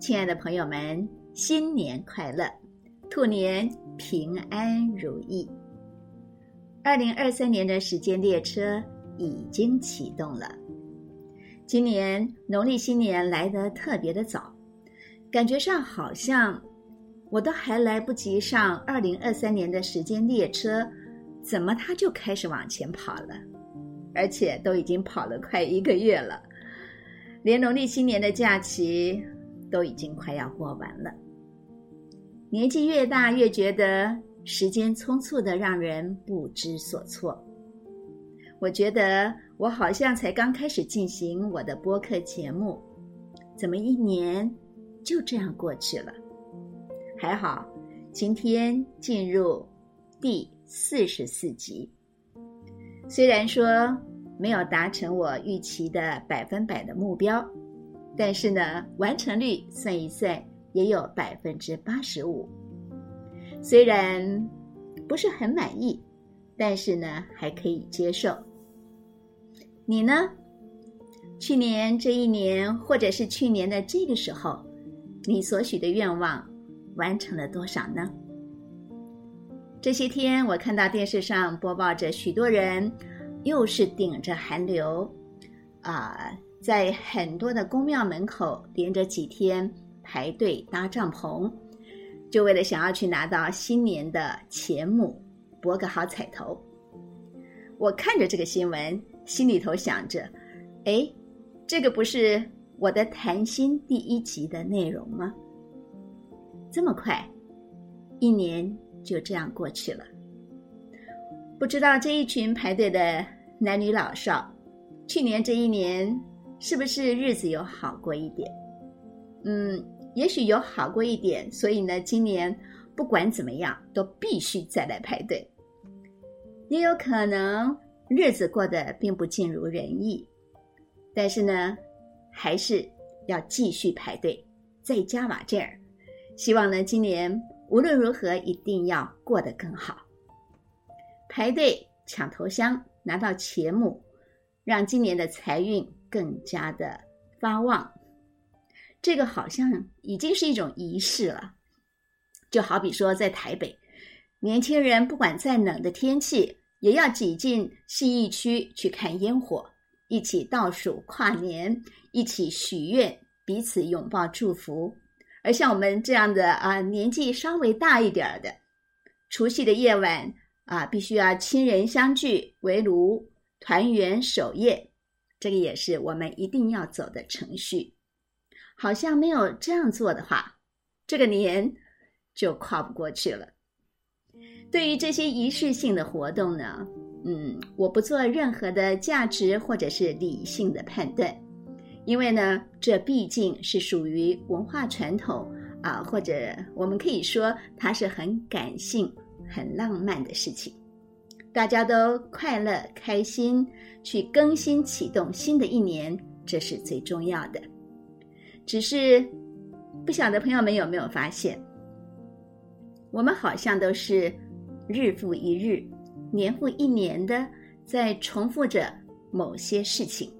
亲爱的朋友们，新年快乐，兔年平安如意。二零二三年的时间列车已经启动了。今年农历新年来得特别的早，感觉上好像我都还来不及上二零二三年的时间列车，怎么它就开始往前跑了？而且都已经跑了快一个月了，连农历新年的假期都已经快要过完了。年纪越大，越觉得时间匆促的让人不知所措。我觉得我好像才刚开始进行我的播客节目，怎么一年就这样过去了？还好，今天进入第四十四集。虽然说没有达成我预期的百分百的目标，但是呢，完成率算一算也有百分之八十五。虽然不是很满意，但是呢，还可以接受。你呢？去年这一年，或者是去年的这个时候，你所许的愿望完成了多少呢？这些天，我看到电视上播报着许多人，又是顶着寒流，啊，在很多的宫庙门口连着几天排队搭帐篷，就为了想要去拿到新年的钱母，博个好彩头。我看着这个新闻，心里头想着：哎，这个不是我的谈心第一集的内容吗？这么快，一年。就这样过去了。不知道这一群排队的男女老少，去年这一年是不是日子有好过一点？嗯，也许有好过一点，所以呢，今年不管怎么样都必须再来排队。也有可能日子过得并不尽如人意，但是呢，还是要继续排队，再加把劲儿。希望呢，今年。无论如何，一定要过得更好。排队抢头香，拿到钱母，让今年的财运更加的发旺。这个好像已经是一种仪式了。就好比说，在台北，年轻人不管再冷的天气，也要挤进信义区去看烟火，一起倒数跨年，一起许愿，彼此拥抱祝福。而像我们这样的啊，年纪稍微大一点的，除夕的夜晚啊，必须要亲人相聚围炉团圆守夜，这个也是我们一定要走的程序。好像没有这样做的话，这个年就跨不过去了。对于这些仪式性的活动呢，嗯，我不做任何的价值或者是理性的判断。因为呢，这毕竟是属于文化传统啊，或者我们可以说它是很感性、很浪漫的事情。大家都快乐开心，去更新启动新的一年，这是最重要的。只是不晓得朋友们有没有发现，我们好像都是日复一日、年复一年的在重复着某些事情。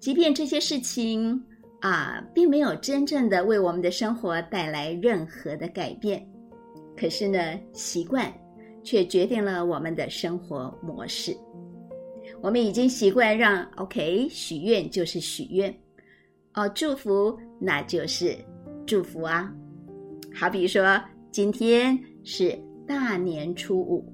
即便这些事情啊，并没有真正的为我们的生活带来任何的改变，可是呢，习惯却决定了我们的生活模式。我们已经习惯让 OK 许愿就是许愿，哦，祝福那就是祝福啊。好比说，今天是大年初五。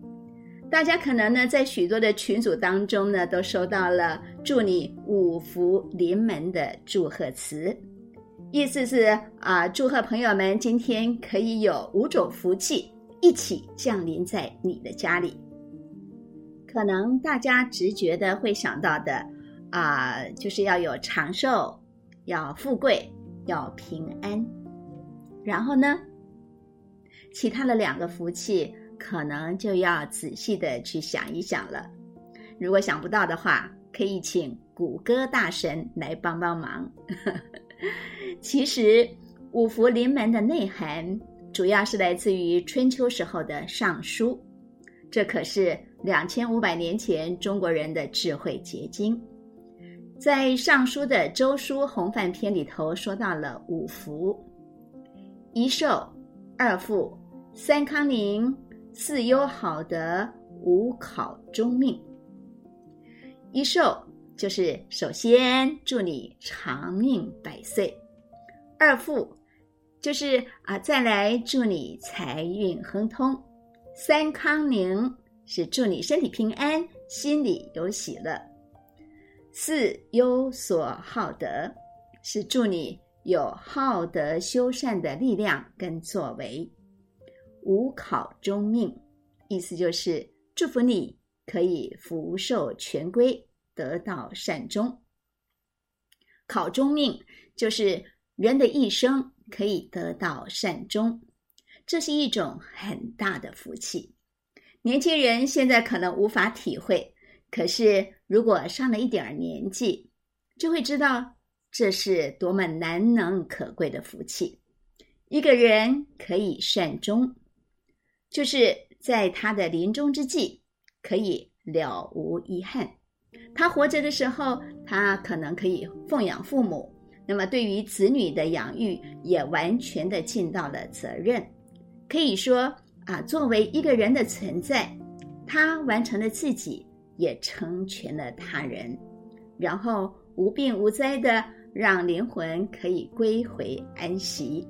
大家可能呢，在许多的群组当中呢，都收到了祝你五福临门的祝贺词，意思是啊，祝贺朋友们今天可以有五种福气一起降临在你的家里。可能大家直觉的会想到的啊，就是要有长寿，要富贵，要平安。然后呢，其他的两个福气。可能就要仔细的去想一想了。如果想不到的话，可以请谷歌大神来帮帮忙。其实五福临门的内涵，主要是来自于春秋时候的《尚书》，这可是两千五百年前中国人的智慧结晶。在《尚书》的《周书洪范篇》里头，说到了五福，一寿、二富、三康宁、四优好德、五考中命。一寿就是首先祝你长命百岁，二富就是啊再来祝你财运亨通，三康宁是祝你身体平安，心里有喜乐。四优所好德，是祝你有好德修善的力量跟作为。五考中命，意思就是祝福你可以福寿全归，得到善终。考中命就是人的一生可以得到善终，这是一种很大的福气。年轻人现在可能无法体会。可是，如果上了一点儿年纪，就会知道这是多么难能可贵的福气。一个人可以善终，就是在他的临终之际可以了无遗憾。他活着的时候，他可能可以奉养父母，那么对于子女的养育也完全的尽到了责任。可以说啊，作为一个人的存在，他完成了自己。也成全了他人，然后无病无灾的让灵魂可以归回安息，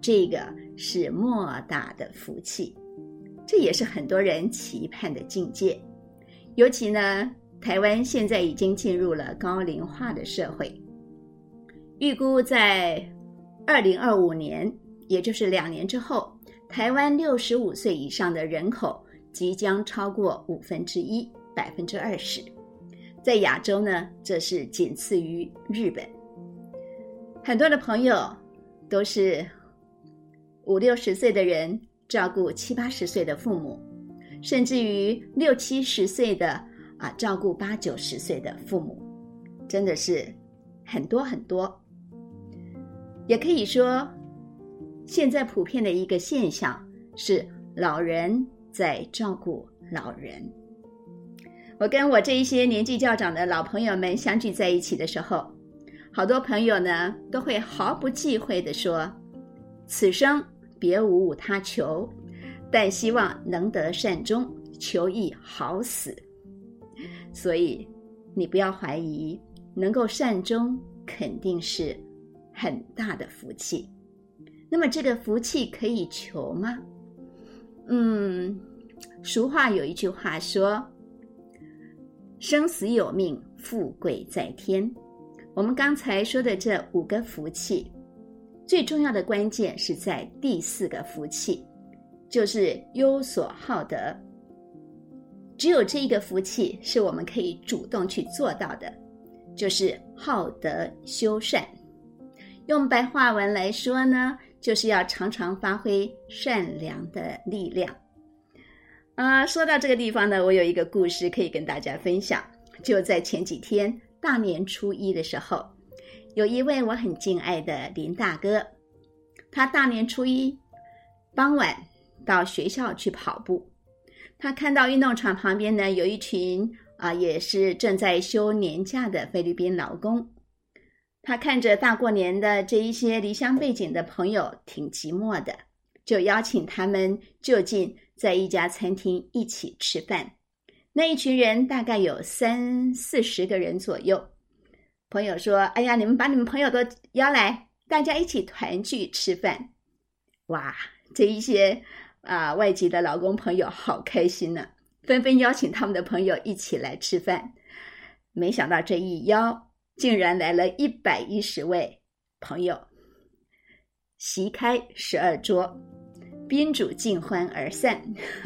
这个是莫大的福气，这也是很多人期盼的境界。尤其呢，台湾现在已经进入了高龄化的社会，预估在二零二五年，也就是两年之后，台湾六十五岁以上的人口即将超过五分之一。百分之二十，在亚洲呢，这是仅次于日本。很多的朋友都是五六十岁的人照顾七八十岁的父母，甚至于六七十岁的啊照顾八九十岁的父母，真的是很多很多。也可以说，现在普遍的一个现象是老人在照顾老人。我跟我这一些年纪较长的老朋友们相聚在一起的时候，好多朋友呢都会毫不忌讳的说：“此生别无他求，但希望能得善终，求亦好死。”所以你不要怀疑，能够善终肯定是很大的福气。那么这个福气可以求吗？嗯，俗话有一句话说。生死有命，富贵在天。我们刚才说的这五个福气，最重要的关键是在第四个福气，就是有所好德。只有这一个福气是我们可以主动去做到的，就是好德修善。用白话文来说呢，就是要常常发挥善良的力量。啊，说到这个地方呢，我有一个故事可以跟大家分享。就在前几天大年初一的时候，有一位我很敬爱的林大哥，他大年初一傍晚到学校去跑步，他看到运动场旁边呢有一群啊，也是正在休年假的菲律宾劳工，他看着大过年的这一些离乡背景的朋友挺寂寞的，就邀请他们就近。在一家餐厅一起吃饭，那一群人大概有三四十个人左右。朋友说：“哎呀，你们把你们朋友都邀来，大家一起团聚吃饭。”哇，这一些啊外籍的劳工朋友好开心呢，纷纷邀请他们的朋友一起来吃饭。没想到这一邀，竟然来了一百一十位朋友，席开十二桌。宾主尽欢而散，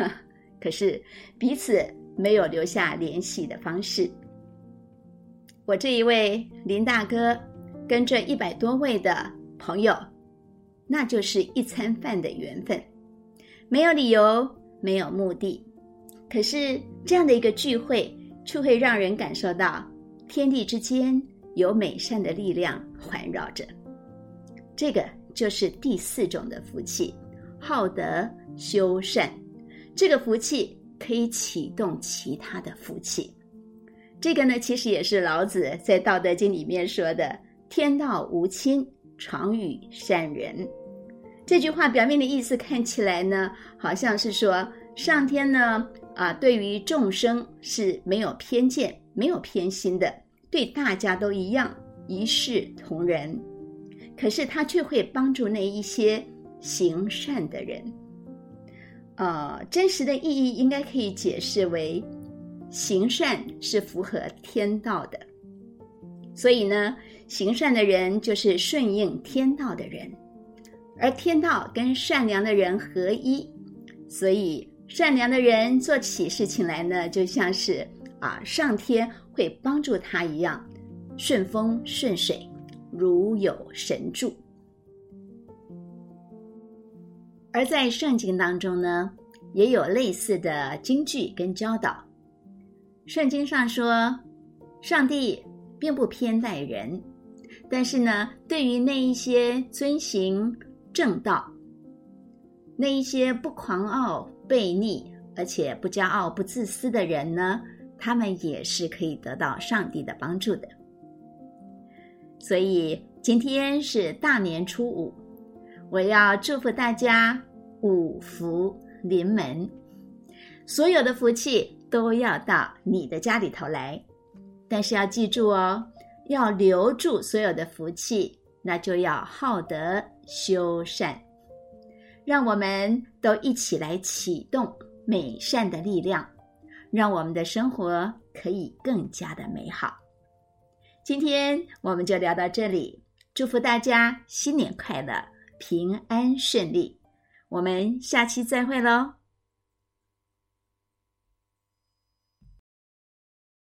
可是彼此没有留下联系的方式。我这一位林大哥跟这一百多位的朋友，那就是一餐饭的缘分，没有理由，没有目的。可是这样的一个聚会，却会让人感受到天地之间有美善的力量环绕着。这个就是第四种的福气。好德修善，这个福气可以启动其他的福气。这个呢，其实也是老子在《道德经》里面说的：“天道无亲，常与善人。”这句话表面的意思看起来呢，好像是说上天呢啊，对于众生是没有偏见、没有偏心的，对大家都一样，一视同仁。可是他却会帮助那一些行善的人。呃，真实的意义应该可以解释为，行善是符合天道的，所以呢，行善的人就是顺应天道的人。而天道跟善良的人合一，所以善良的人做起事情来呢，就像是啊，上天会帮助他一样，顺风顺水，如有神助。而在圣经当中呢，也有类似的金句跟教导。圣经上说，上帝并不偏待人，但是呢，对于那一些遵行。正道，那一些不狂傲、悖逆，而且不骄傲、不自私的人呢？他们也是可以得到上帝的帮助的。所以今天是大年初五，我要祝福大家五福临门，所有的福气都要到你的家里头来。但是要记住哦，要留住所有的福气。那就要好德修善，让我们都一起来启动美善的力量，让我们的生活可以更加的美好。今天我们就聊到这里，祝福大家新年快乐，平安顺利。我们下期再会喽。